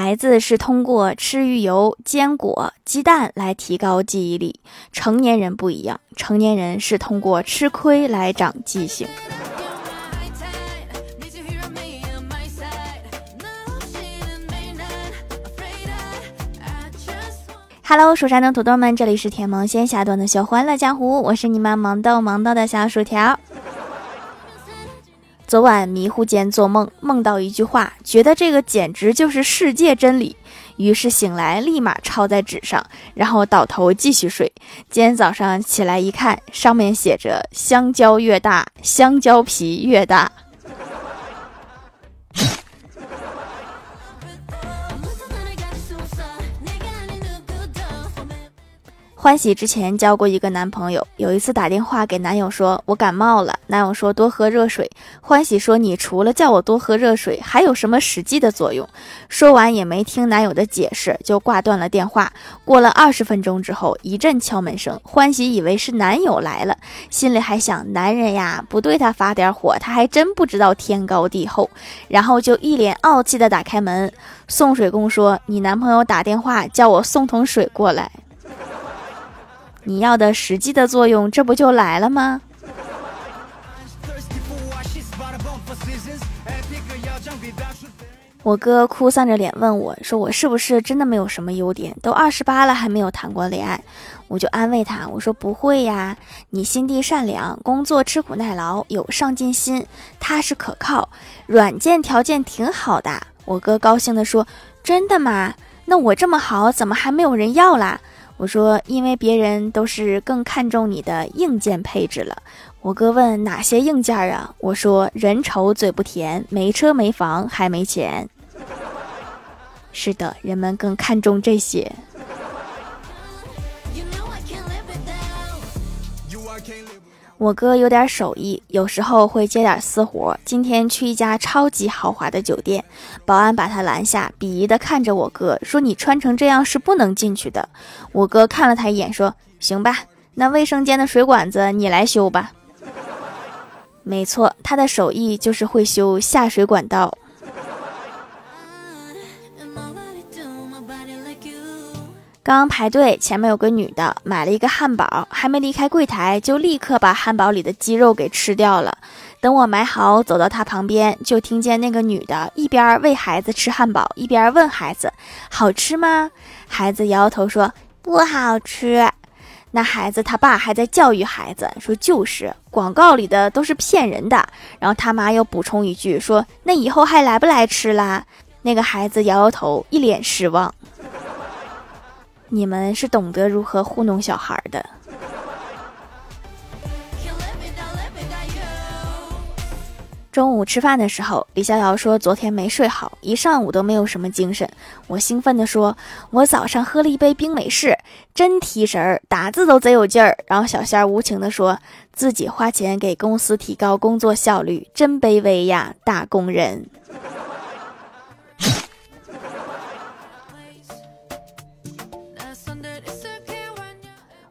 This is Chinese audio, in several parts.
孩子是通过吃鱼油、坚果、鸡蛋来提高记忆力，成年人不一样，成年人是通过吃亏来长记性。Hello，蜀山的土豆们，这里是甜萌仙侠段的小欢乐江湖，我是你们萌豆萌豆的小薯条。昨晚迷糊间做梦，梦到一句话，觉得这个简直就是世界真理。于是醒来，立马抄在纸上，然后倒头继续睡。今天早上起来一看，上面写着：“香蕉越大，香蕉皮越大。”欢喜之前交过一个男朋友，有一次打电话给男友说：“我感冒了。”男友说：“多喝热水。”欢喜说：“你除了叫我多喝热水，还有什么实际的作用？”说完也没听男友的解释，就挂断了电话。过了二十分钟之后，一阵敲门声，欢喜以为是男友来了，心里还想：男人呀，不对他发点火，他还真不知道天高地厚。然后就一脸傲气的打开门。送水工说：“你男朋友打电话叫我送桶水过来。”你要的实际的作用，这不就来了吗？我哥哭丧着脸问我说：“我是不是真的没有什么优点？都二十八了还没有谈过恋爱？”我就安慰他，我说：“不会呀，你心地善良，工作吃苦耐劳，有上进心，踏实可靠，软件条件挺好的。”我哥高兴地说：“真的吗？那我这么好，怎么还没有人要啦？”我说，因为别人都是更看重你的硬件配置了。我哥问哪些硬件啊？我说人丑嘴不甜，没车没房还没钱。是的，人们更看重这些。我哥有点手艺，有时候会接点私活。今天去一家超级豪华的酒店，保安把他拦下，鄙夷的看着我哥说：“你穿成这样是不能进去的。”我哥看了他一眼，说：“行吧，那卫生间的水管子你来修吧。”没错，他的手艺就是会修下水管道。刚排队，前面有个女的买了一个汉堡，还没离开柜台，就立刻把汉堡里的鸡肉给吃掉了。等我买好，走到她旁边，就听见那个女的一边喂孩子吃汉堡，一边问孩子：“好吃吗？”孩子摇摇头说：“不好吃。”那孩子他爸还在教育孩子说：“就是广告里的都是骗人的。”然后他妈又补充一句说：“那以后还来不来吃啦？”那个孩子摇摇头，一脸失望。你们是懂得如何糊弄小孩的。中午吃饭的时候，李逍遥说昨天没睡好，一上午都没有什么精神。我兴奋地说：“我早上喝了一杯冰美式，真提神儿，打字都贼有劲儿。”然后小仙儿无情地说：“自己花钱给公司提高工作效率，真卑微呀，打工人。”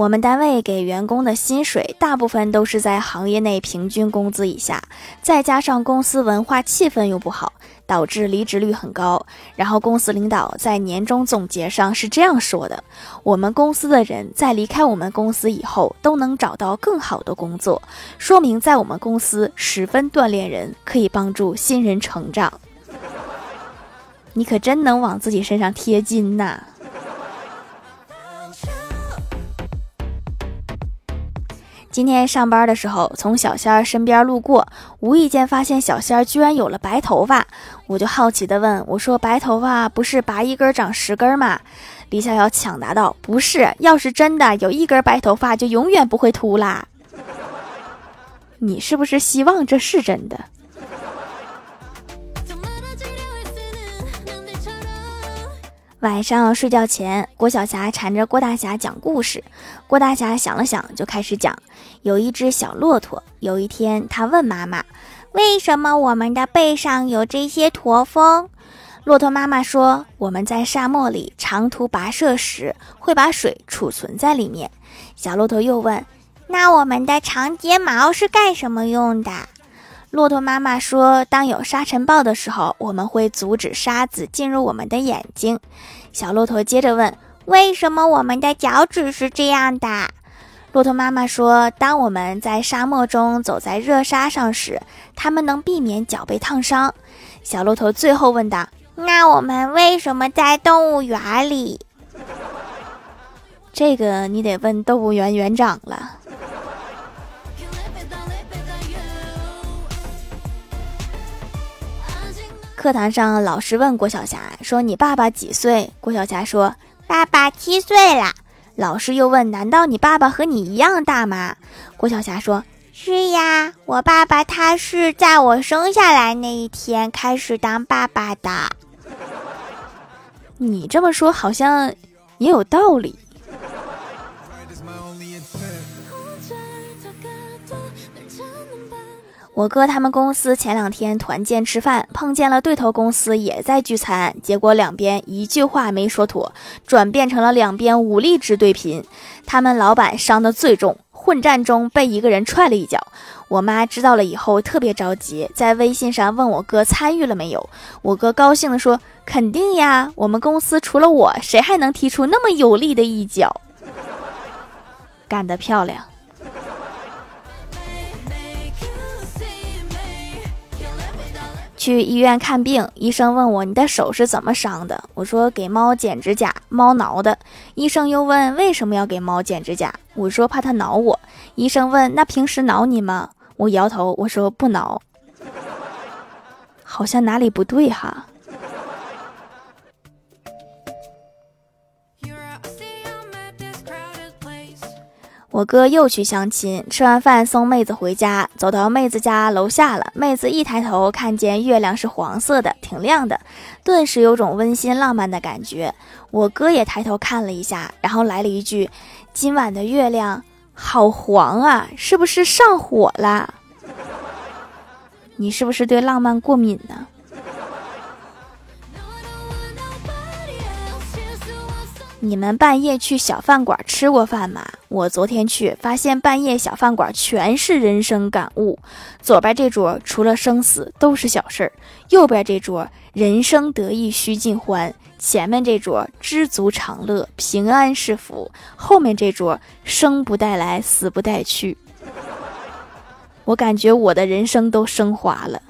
我们单位给员工的薪水大部分都是在行业内平均工资以下，再加上公司文化气氛又不好，导致离职率很高。然后公司领导在年终总结上是这样说的：我们公司的人在离开我们公司以后都能找到更好的工作，说明在我们公司十分锻炼人，可以帮助新人成长。你可真能往自己身上贴金呐！今天上班的时候，从小仙儿身边路过，无意间发现小仙儿居然有了白头发，我就好奇的问我说：“白头发不是拔一根长十根吗？”李逍遥抢答道：“不是，要是真的有一根白头发，就永远不会秃啦。”你是不是希望这是真的？晚上睡觉前，郭晓霞缠着郭大侠讲故事。郭大侠想了想，就开始讲：有一只小骆驼，有一天，他问妈妈：“为什么我们的背上有这些驼峰？”骆驼妈妈说：“我们在沙漠里长途跋涉时，会把水储存在里面。”小骆驼又问：“那我们的长睫毛是干什么用的？”骆驼妈妈说：“当有沙尘暴的时候，我们会阻止沙子进入我们的眼睛。”小骆驼接着问：“为什么我们的脚趾是这样的？”骆驼妈妈说：“当我们在沙漠中走在热沙上时，它们能避免脚被烫伤。”小骆驼最后问道：“那我们为什么在动物园里？” 这个你得问动物园园长了。课堂上，老师问郭晓霞说：“你爸爸几岁？”郭晓霞说：“爸爸七岁了。”老师又问：“难道你爸爸和你一样大吗？”郭晓霞说：“是呀，我爸爸他是在我生下来那一天开始当爸爸的。”你这么说好像也有道理。我哥他们公司前两天团建吃饭，碰见了对头公司也在聚餐，结果两边一句话没说妥，转变成了两边武力值对拼。他们老板伤得最重，混战中被一个人踹了一脚。我妈知道了以后特别着急，在微信上问我哥参与了没有。我哥高兴地说：“肯定呀，我们公司除了我，谁还能踢出那么有力的一脚？干得漂亮！”去医院看病，医生问我你的手是怎么伤的？我说给猫剪指甲，猫挠的。医生又问为什么要给猫剪指甲？我说怕它挠我。医生问那平时挠你吗？我摇头，我说不挠。好像哪里不对哈。我哥又去相亲，吃完饭送妹子回家，走到妹子家楼下了。妹子一抬头看见月亮是黄色的，挺亮的，顿时有种温馨浪漫的感觉。我哥也抬头看了一下，然后来了一句：“今晚的月亮好黄啊，是不是上火了？你是不是对浪漫过敏呢？”你们半夜去小饭馆吃过饭吗？我昨天去，发现半夜小饭馆全是人生感悟。左边这桌除了生死都是小事儿，右边这桌人生得意须尽欢，前面这桌知足常乐，平安是福，后面这桌生不带来，死不带去。我感觉我的人生都升华了。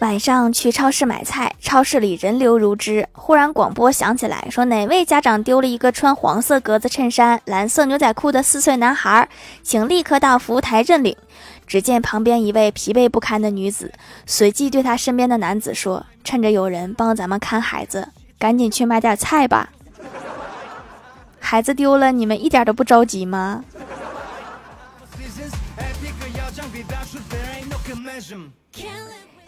晚上去超市买菜，超市里人流如织。忽然广播响起来，说哪位家长丢了一个穿黄色格子衬衫、蓝色牛仔裤的四岁男孩，请立刻到服务台认领。只见旁边一位疲惫不堪的女子，随即对她身边的男子说：“趁着有人帮咱们看孩子，赶紧去买点菜吧。孩子丢了，你们一点都不着急吗？”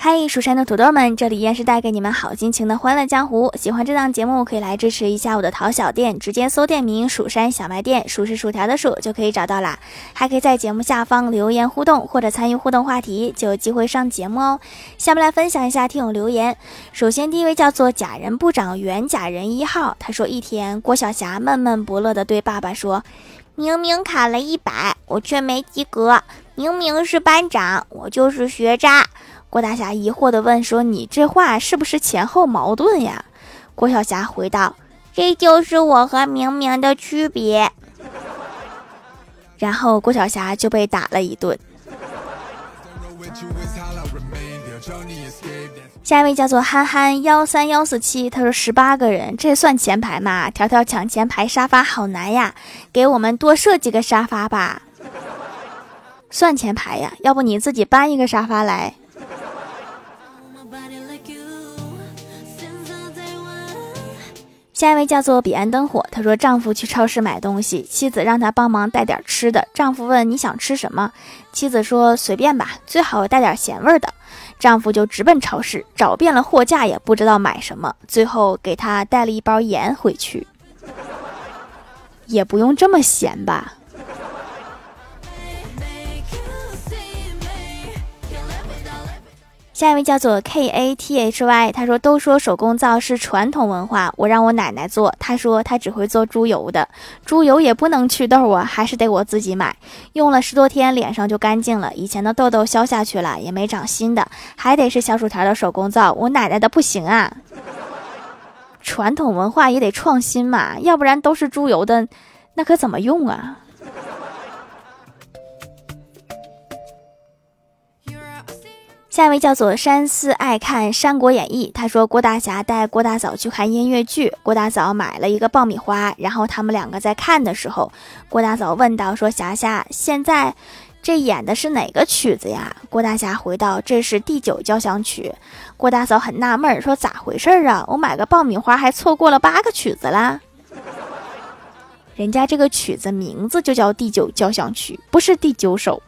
嗨，蜀山的土豆们，这里依然是带给你们好心情的欢乐江湖。喜欢这档节目，可以来支持一下我的淘小店，直接搜店名“蜀山小卖店”，数是薯条的数就可以找到啦。还可以在节目下方留言互动，或者参与互动话题，就有机会上节目哦。下面来分享一下听友留言。首先，第一位叫做假人部长原假人一号，他说：一天，郭晓霞闷闷不乐地对爸爸说：“明明考了一百，我却没及格；明明是班长，我就是学渣。”郭大侠疑惑地问：“说你这话是不是前后矛盾呀？”郭晓霞回道：“这就是我和明明的区别。”然后郭晓霞就被打了一顿。下一位叫做憨憨幺三幺四七，他说：“十八个人，这算前排吗？条条抢前排沙发好难呀，给我们多设几个沙发吧。”算前排呀？要不你自己搬一个沙发来？下一位叫做彼岸灯火，她说丈夫去超市买东西，妻子让她帮忙带点吃的。丈夫问你想吃什么，妻子说随便吧，最好带点咸味的。丈夫就直奔超市，找遍了货架也不知道买什么，最后给她带了一包盐回去。也不用这么咸吧。下一位叫做 K A T H Y，他说都说手工皂是传统文化，我让我奶奶做，她说她只会做猪油的，猪油也不能祛痘啊，还是得我自己买。用了十多天，脸上就干净了，以前的痘痘消下去了，也没长新的，还得是小薯条的手工皂，我奶奶的不行啊。传统文化也得创新嘛，要不然都是猪油的，那可怎么用啊？下一位叫做山思爱看《三国演义》，他说郭大侠带郭大嫂去看音乐剧，郭大嫂买了一个爆米花，然后他们两个在看的时候，郭大嫂问道：“说霞霞，现在这演的是哪个曲子呀？”郭大侠回道：“这是第九交响曲。”郭大嫂很纳闷，说：“咋回事啊？我买个爆米花还错过了八个曲子啦？人家这个曲子名字就叫第九交响曲，不是第九首。”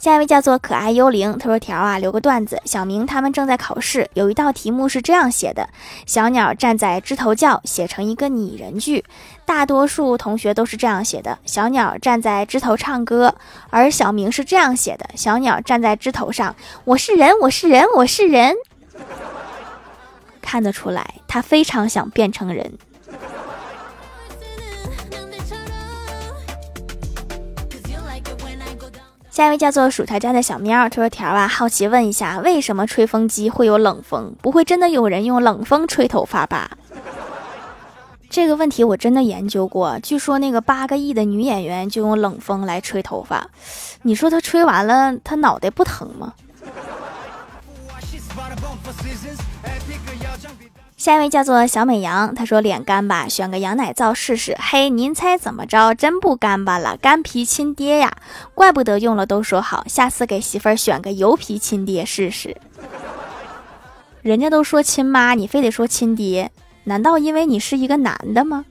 下一位叫做可爱幽灵，他说：“条啊，留个段子。小明他们正在考试，有一道题目是这样写的：小鸟站在枝头叫，写成一个拟人句。大多数同学都是这样写的：小鸟站在枝头唱歌。而小明是这样写的：小鸟站在枝头上，我是人，我是人，我是人。看得出来，他非常想变成人。”下一位叫做薯条家的小喵，他说：“条啊，好奇问一下，为什么吹风机会有冷风？不会真的有人用冷风吹头发吧？”这个问题我真的研究过，据说那个八个亿的女演员就用冷风来吹头发，你说她吹完了，她脑袋不疼吗？下一位叫做小美羊，她说脸干吧，选个羊奶皂试试。嘿，您猜怎么着？真不干巴了，干皮亲爹呀！怪不得用了都说好，下次给媳妇儿选个油皮亲爹试试。人家都说亲妈，你非得说亲爹，难道因为你是一个男的吗？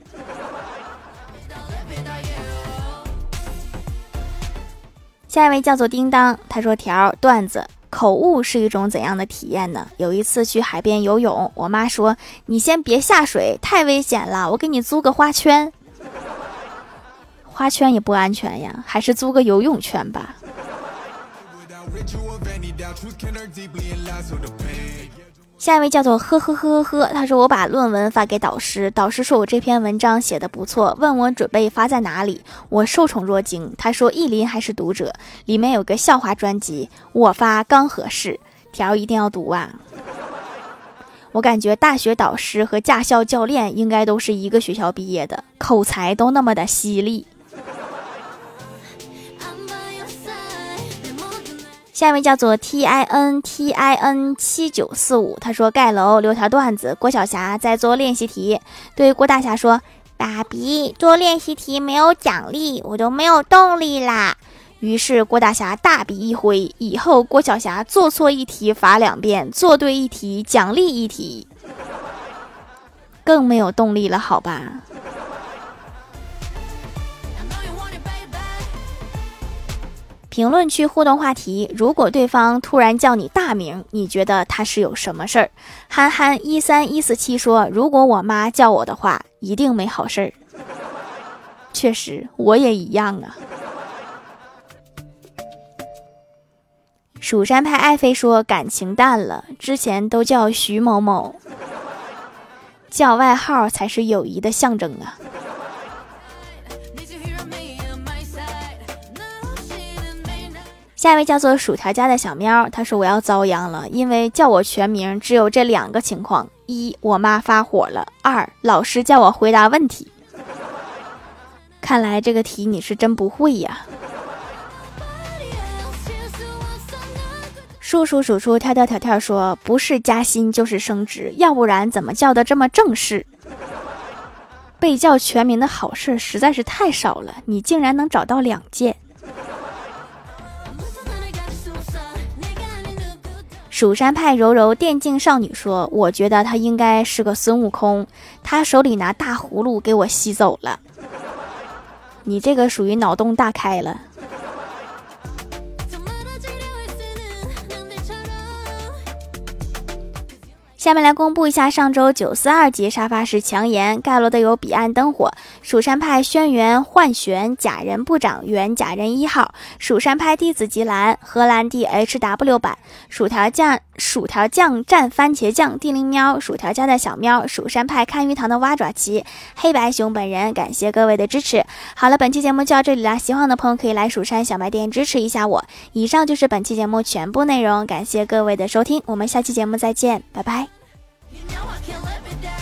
下一位叫做叮当，他说条段子。口误是一种怎样的体验呢？有一次去海边游泳，我妈说：“你先别下水，太危险了，我给你租个花圈。”花圈也不安全呀，还是租个游泳圈吧。下一位叫做呵呵呵呵呵，他说我把论文发给导师，导师说我这篇文章写的不错，问我准备发在哪里，我受宠若惊。他说意林还是读者，里面有个笑话专辑，我发刚合适，条一定要读啊。我感觉大学导师和驾校教练应该都是一个学校毕业的，口才都那么的犀利。下一位叫做 T I N T I N 七九四五，他说盖楼留条段子。郭晓霞在做练习题，对郭大侠说：“爸比，做练习题没有奖励，我都没有动力啦。”于是郭大侠大笔一挥，以后郭晓霞做错一题罚两遍，做对一题奖励一题，更没有动力了，好吧？评论区互动话题：如果对方突然叫你大名，你觉得他是有什么事儿？憨憨一三一四七说：如果我妈叫我的话，一定没好事儿。确实，我也一样啊。蜀山派爱妃说：感情淡了，之前都叫徐某某，叫外号才是友谊的象征啊。下一位叫做薯条家的小喵，他说我要遭殃了，因为叫我全名只有这两个情况：一，我妈发火了；二，老师叫我回答问题。看来这个题你是真不会呀。数数数出跳跳跳跳说，不是加薪就是升职，要不然怎么叫的这么正式？被叫全名的好事实在是太少了，你竟然能找到两件。蜀山派柔柔电竞少女说：“我觉得他应该是个孙悟空，他手里拿大葫芦给我吸走了。你这个属于脑洞大开了。”下面来公布一下上周九四二级沙发是强颜盖罗的有彼岸灯火、蜀山派轩辕幻玄、假人部长原假人一号、蜀山派弟子吉兰、荷兰弟 H W 版、薯条酱薯条酱蘸番茄酱、地灵喵、薯条家的小喵、蜀山派看鱼塘的蛙爪旗、黑白熊本人，感谢各位的支持。好了，本期节目就到这里啦，喜欢的朋友可以来蜀山小卖店支持一下我。以上就是本期节目全部内容，感谢各位的收听，我们下期节目再见，拜拜。you know i can let me down